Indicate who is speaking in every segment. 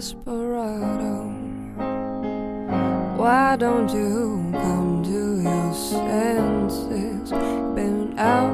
Speaker 1: desperado. Why don't you come to your senses? Been outright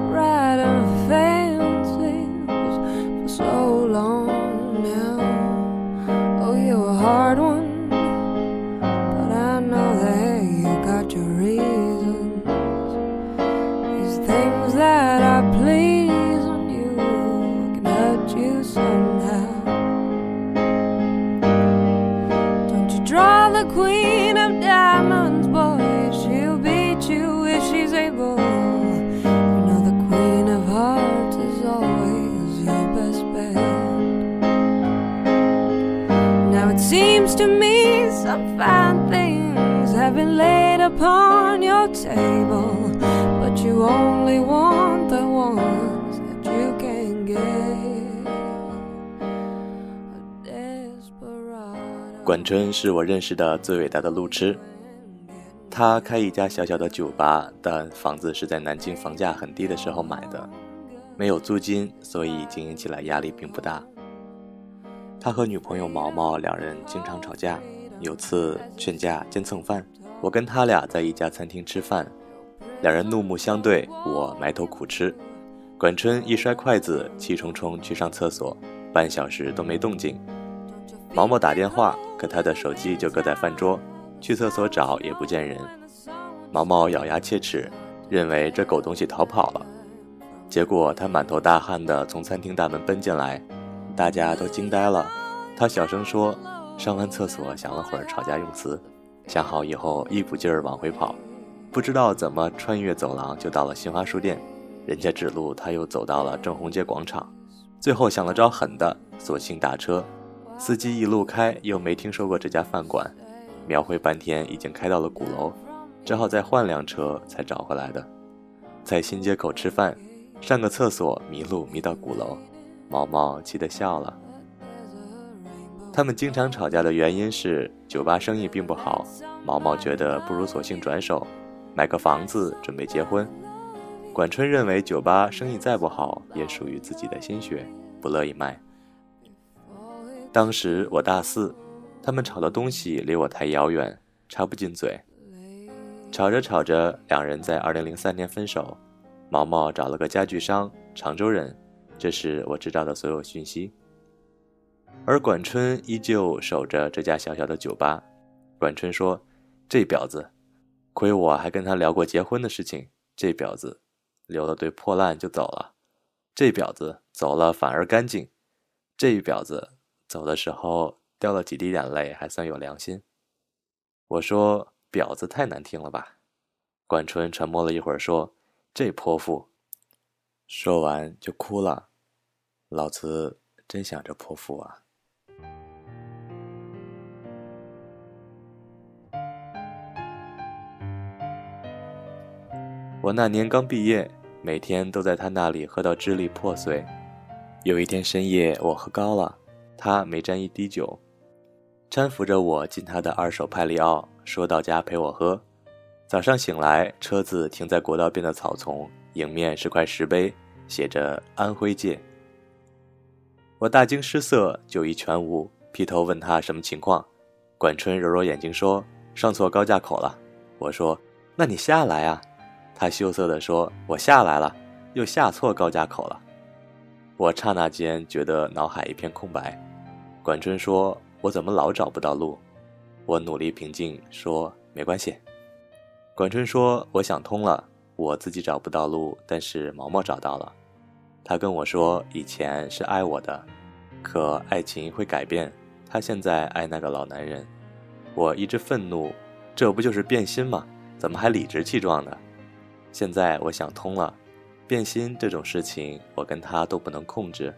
Speaker 1: been laid upon your table, but you only want the ones that you can get.
Speaker 2: 管春是我认识的最伟大的路痴。他开一家小小的酒吧，但房子是在南京房价很低的时候买的，没有租金，所以经营起来压力并不大。他和女朋友毛毛两人经常吵架，有次劝架兼蹭饭，我跟他俩在一家餐厅吃饭，两人怒目相对，我埋头苦吃。管春一摔筷子，气冲冲去上厕所，半小时都没动静。毛毛打电话，可他的手机就搁在饭桌，去厕所找也不见人。毛毛咬牙切齿，认为这狗东西逃跑了。结果他满头大汗地从餐厅大门奔进来，大家都惊呆了。他小声说：“上完厕所想了会儿吵架用词，想好以后一股劲儿往回跑，不知道怎么穿越走廊就到了新华书店，人家指路他又走到了正红街广场，最后想了招狠的，索性打车。司机一路开，又没听说过这家饭馆，描绘半天已经开到了鼓楼，只好再换辆车才找回来的。在新街口吃饭，上个厕所迷路迷到鼓楼，毛毛气得笑了。他们经常吵架的原因是酒吧生意并不好，毛毛觉得不如索性转手，买个房子准备结婚。管春认为酒吧生意再不好，也属于自己的心血，不乐意卖。当时我大四，他们吵的东西离我太遥远，插不进嘴。吵着吵着，两人在2003年分手。毛毛找了个家具商，常州人，这是我知道的所有讯息。而管春依旧守着这家小小的酒吧。管春说：“这婊子，亏我还跟他聊过结婚的事情。这婊子，留了堆破烂就走了。这婊子走了反而干净。这婊子。”走的时候掉了几滴眼泪，还算有良心。我说：“婊子太难听了吧？”管春沉默了一会儿，说：“这泼妇。”说完就哭了。老子真想着泼妇啊！我那年刚毕业，每天都在他那里喝到支离破碎。有一天深夜，我喝高了。他没沾一滴酒，搀扶着我进他的二手派利奥，说到家陪我喝。早上醒来，车子停在国道边的草丛，迎面是块石碑，写着“安徽界”。我大惊失色，酒意全无，劈头问他什么情况。管春揉揉眼睛说：“上错高架口了。”我说：“那你下来啊。”他羞涩地说：“我下来了，又下错高架口了。”我刹那间觉得脑海一片空白。管春说：“我怎么老找不到路？”我努力平静说：“没关系。”管春说：“我想通了，我自己找不到路，但是毛毛找到了。他跟我说，以前是爱我的，可爱情会改变。他现在爱那个老男人。我一直愤怒，这不就是变心吗？怎么还理直气壮的？现在我想通了。”变心这种事情，我跟他都不能控制。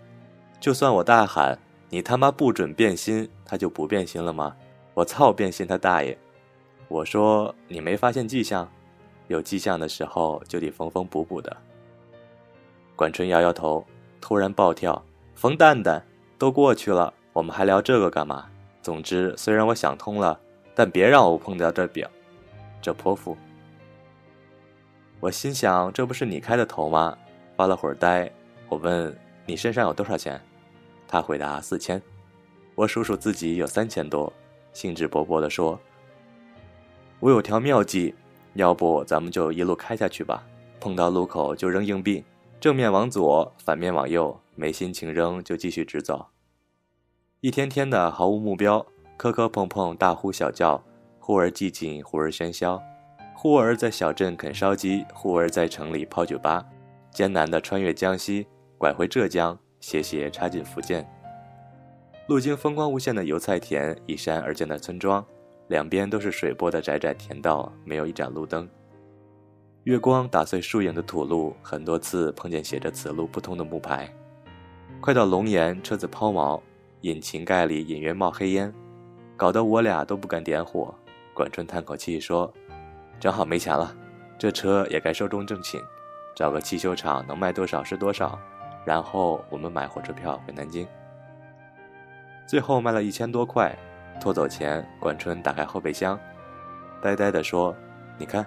Speaker 2: 就算我大喊“你他妈不准变心”，他就不变心了吗？我操，变心他大爷！我说你没发现迹象，有迹象的时候就得缝缝补补的。管春摇摇头，突然暴跳：“冯蛋蛋，都过去了，我们还聊这个干嘛？总之，虽然我想通了，但别让我碰到这表，这泼妇。”我心想，这不是你开的头吗？发了会儿呆，我问你身上有多少钱？他回答四千。我数数自己有三千多，兴致勃勃地说：“我有条妙计，要不咱们就一路开下去吧。碰到路口就扔硬币，正面往左，反面往右，没心情扔就继续直走。一天天的毫无目标，磕磕碰碰，大呼小叫，忽而寂静，忽而喧嚣，忽而在小镇啃烧鸡，忽而在城里泡酒吧，艰难的穿越江西，拐回浙江，斜斜插进福建。”路经风光无限的油菜田，依山而建的村庄，两边都是水波的窄窄田道，没有一盏路灯。月光打碎树影的土路，很多次碰见写着“此路不通”的木牌。快到龙岩，车子抛锚，引擎盖里隐约冒黑烟，搞得我俩都不敢点火。管春叹口气说：“正好没钱了，这车也该寿终正寝，找个汽修厂能卖多少是多少，然后我们买火车票回南京。”最后卖了一千多块，拖走前，管春打开后备箱，呆呆地说：“你看。”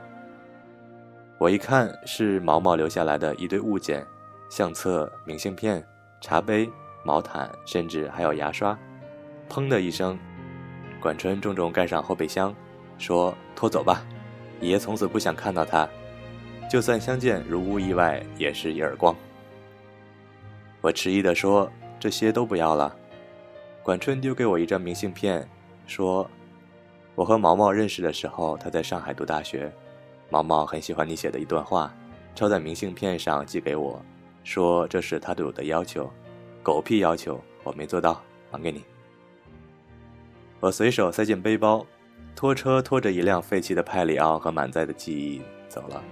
Speaker 2: 我一看，是毛毛留下来的一堆物件，相册、明信片、茶杯、毛毯，甚至还有牙刷。砰的一声，管春重重盖上后备箱，说：“拖走吧，爷从此不想看到他，就算相见如无意外，也是一耳光。”我迟疑地说：“这些都不要了。”管春丢给我一张明信片，说：“我和毛毛认识的时候，他在上海读大学。毛毛很喜欢你写的一段话，抄在明信片上寄给我，说这是他对我的要求。狗屁要求，我没做到，还给你。”我随手塞进背包，拖车拖着一辆废弃的派里奥和满载的记忆走了。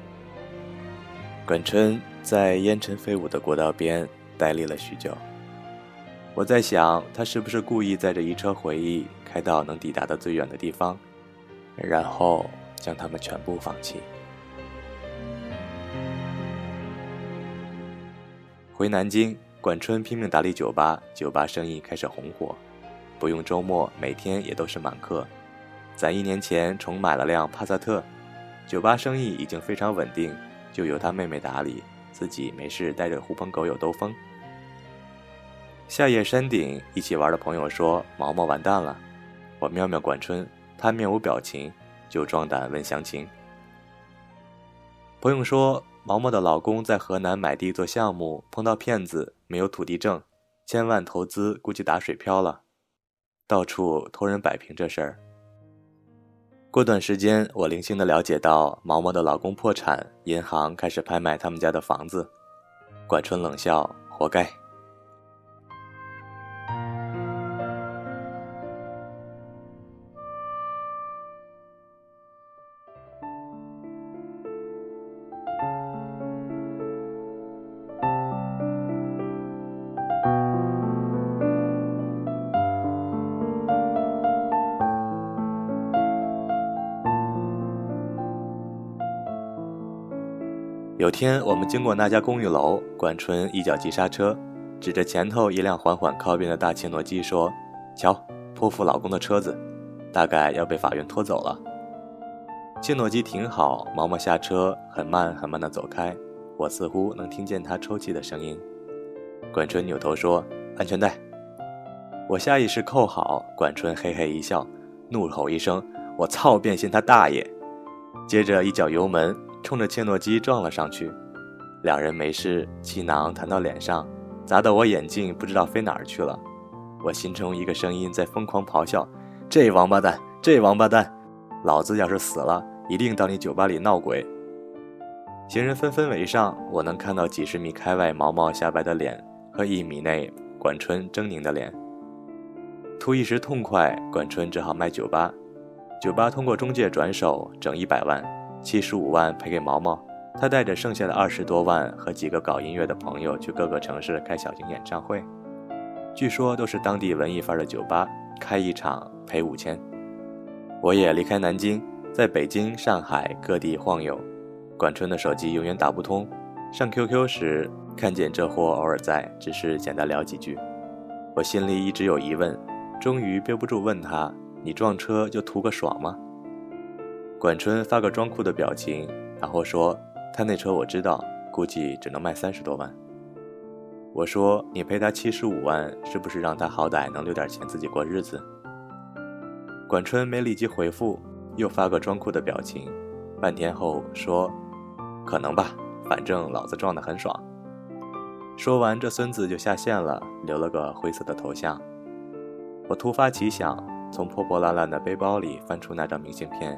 Speaker 2: 管春在烟尘飞舞的国道边呆立了许久。我在想，他是不是故意载着一车回忆开到能抵达的最远的地方，然后将他们全部放弃。回南京，管春拼命打理酒吧，酒吧生意开始红火，不用周末，每天也都是满客。攒一年前重买了辆帕萨特，酒吧生意已经非常稳定，就由他妹妹打理，自己没事带着狐朋狗友兜风。夏夜山顶一起玩的朋友说：“毛毛完蛋了。”我瞄瞄管春，他面无表情，就壮胆问详情。朋友说：“毛毛的老公在河南买地做项目，碰到骗子，没有土地证，千万投资估计打水漂了，到处托人摆平这事儿。”过段时间，我零星的了解到毛毛的老公破产，银行开始拍卖他们家的房子。管春冷笑：“活该。”有天我们经过那家公寓楼，管春一脚急刹车，指着前头一辆缓缓靠边的大切诺基说：“瞧，泼妇老公的车子，大概要被法院拖走了。”切诺基停好，毛毛下车，很慢很慢地走开，我似乎能听见他抽泣的声音。管春扭头说：“安全带。”我下意识扣好，管春嘿嘿一笑，怒吼一声：“我操，变心他大爷！”接着一脚油门。冲着切诺基撞了上去，两人没事，气囊弹到脸上，砸得我眼镜不知道飞哪儿去了。我心中一个声音在疯狂咆哮：“这王八蛋，这王八蛋！老子要是死了，一定到你酒吧里闹鬼！”行人纷纷围上，我能看到几十米开外毛毛下白的脸和一米内管春狰狞的脸。图一时痛快，管春只好卖酒吧，酒吧通过中介转手整一百万。七十五万赔给毛毛，他带着剩下的二十多万和几个搞音乐的朋友去各个城市开小型演唱会，据说都是当地文艺范儿的酒吧，开一场赔五千。我也离开南京，在北京、上海各地晃悠。管春的手机永远打不通，上 QQ 时看见这货偶尔在，只是简单聊几句。我心里一直有疑问，终于憋不住问他：“你撞车就图个爽吗？”管春发个装酷的表情，然后说：“他那车我知道，估计只能卖三十多万。”我说：“你赔他七十五万，是不是让他好歹能留点钱自己过日子？”管春没立即回复，又发个装酷的表情，半天后说：“可能吧，反正老子撞得很爽。”说完，这孙子就下线了，留了个灰色的头像。我突发奇想，从破破烂烂的背包里翻出那张明信片，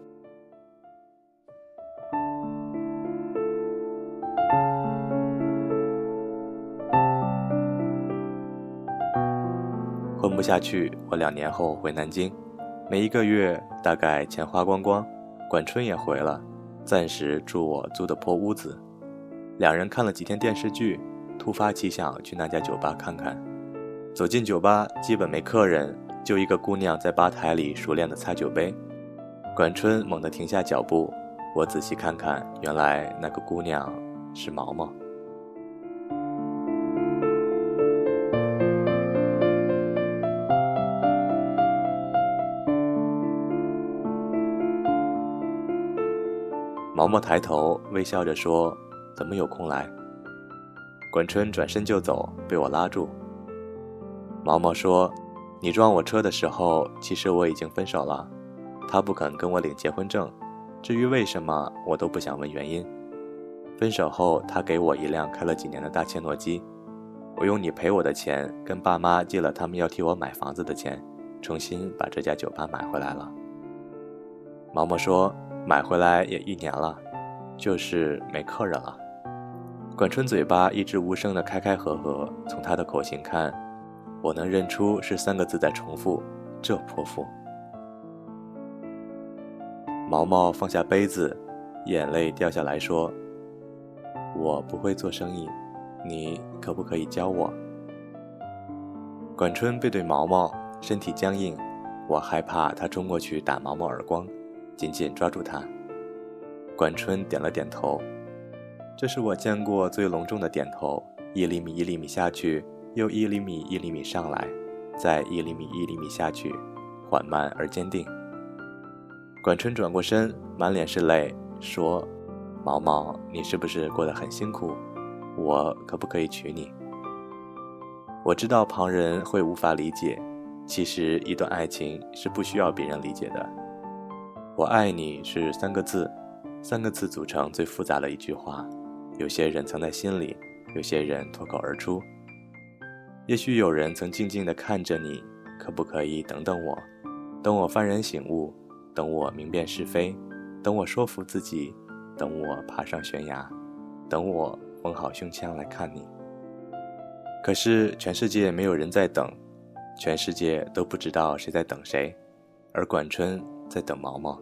Speaker 2: 撑不下去，我两年后回南京，没一个月大概钱花光光。管春也回了，暂时住我租的破屋子。两人看了几天电视剧，突发奇想去那家酒吧看看。走进酒吧，基本没客人，就一个姑娘在吧台里熟练地擦酒杯。管春猛地停下脚步，我仔细看看，原来那个姑娘是毛毛。毛毛抬头微笑着说：“怎么有空来？”管春转身就走，被我拉住。毛毛说：“你撞我车的时候，其实我已经分手了。他不肯跟我领结婚证，至于为什么，我都不想问原因。分手后，他给我一辆开了几年的大切诺基，我用你赔我的钱，跟爸妈借了他们要替我买房子的钱，重新把这家酒吧买回来了。”毛毛说。买回来也一年了，就是没客人了。管春嘴巴一直无声的开开合合，从他的口型看，我能认出是三个字在重复：这泼妇。毛毛放下杯子，眼泪掉下来说：“我不会做生意，你可不可以教我？”管春背对毛毛，身体僵硬，我害怕他冲过去打毛毛耳光。紧紧抓住他，管春点了点头，这是我见过最隆重的点头。一厘米一厘米下去，又一厘米一厘米上来，再一厘米一厘米下去，缓慢而坚定。管春转过身，满脸是泪，说：“毛毛，你是不是过得很辛苦？我可不可以娶你？”我知道旁人会无法理解，其实一段爱情是不需要别人理解的。我爱你是三个字，三个字组成最复杂的一句话。有些人藏在心里，有些人脱口而出。也许有人曾静静地看着你，可不可以等等我？等我幡然醒悟，等我明辨是非，等我说服自己，等我爬上悬崖，等我缝好胸腔来看你。可是全世界没有人在等，全世界都不知道谁在等谁，而管春。在等毛毛，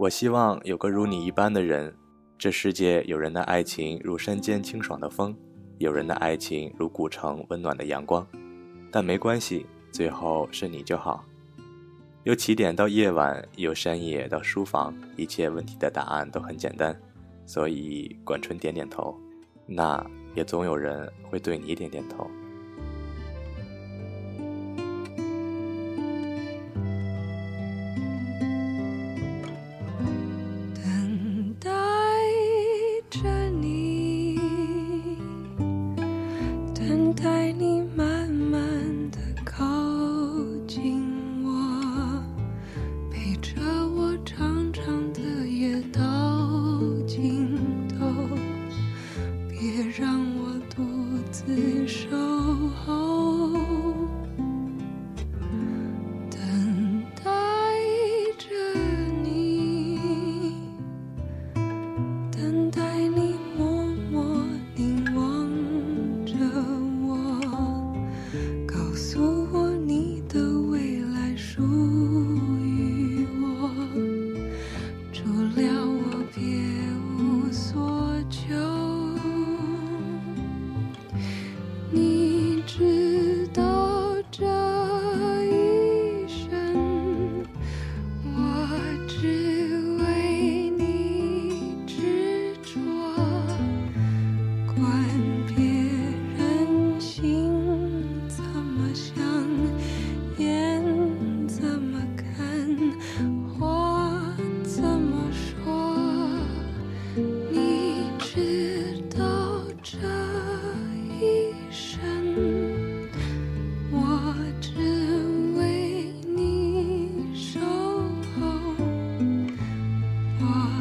Speaker 2: 我希望有个如你一般的人。这世界有人的爱情如山间清爽的风，有人的爱情如古城温暖的阳光。但没关系，最后是你就好。由起点到夜晚，由山野到书房，一切问题的答案都很简单。所以，管春点点头，那也总有人会对你点点头。
Speaker 1: 别让我独自守候。goodbye.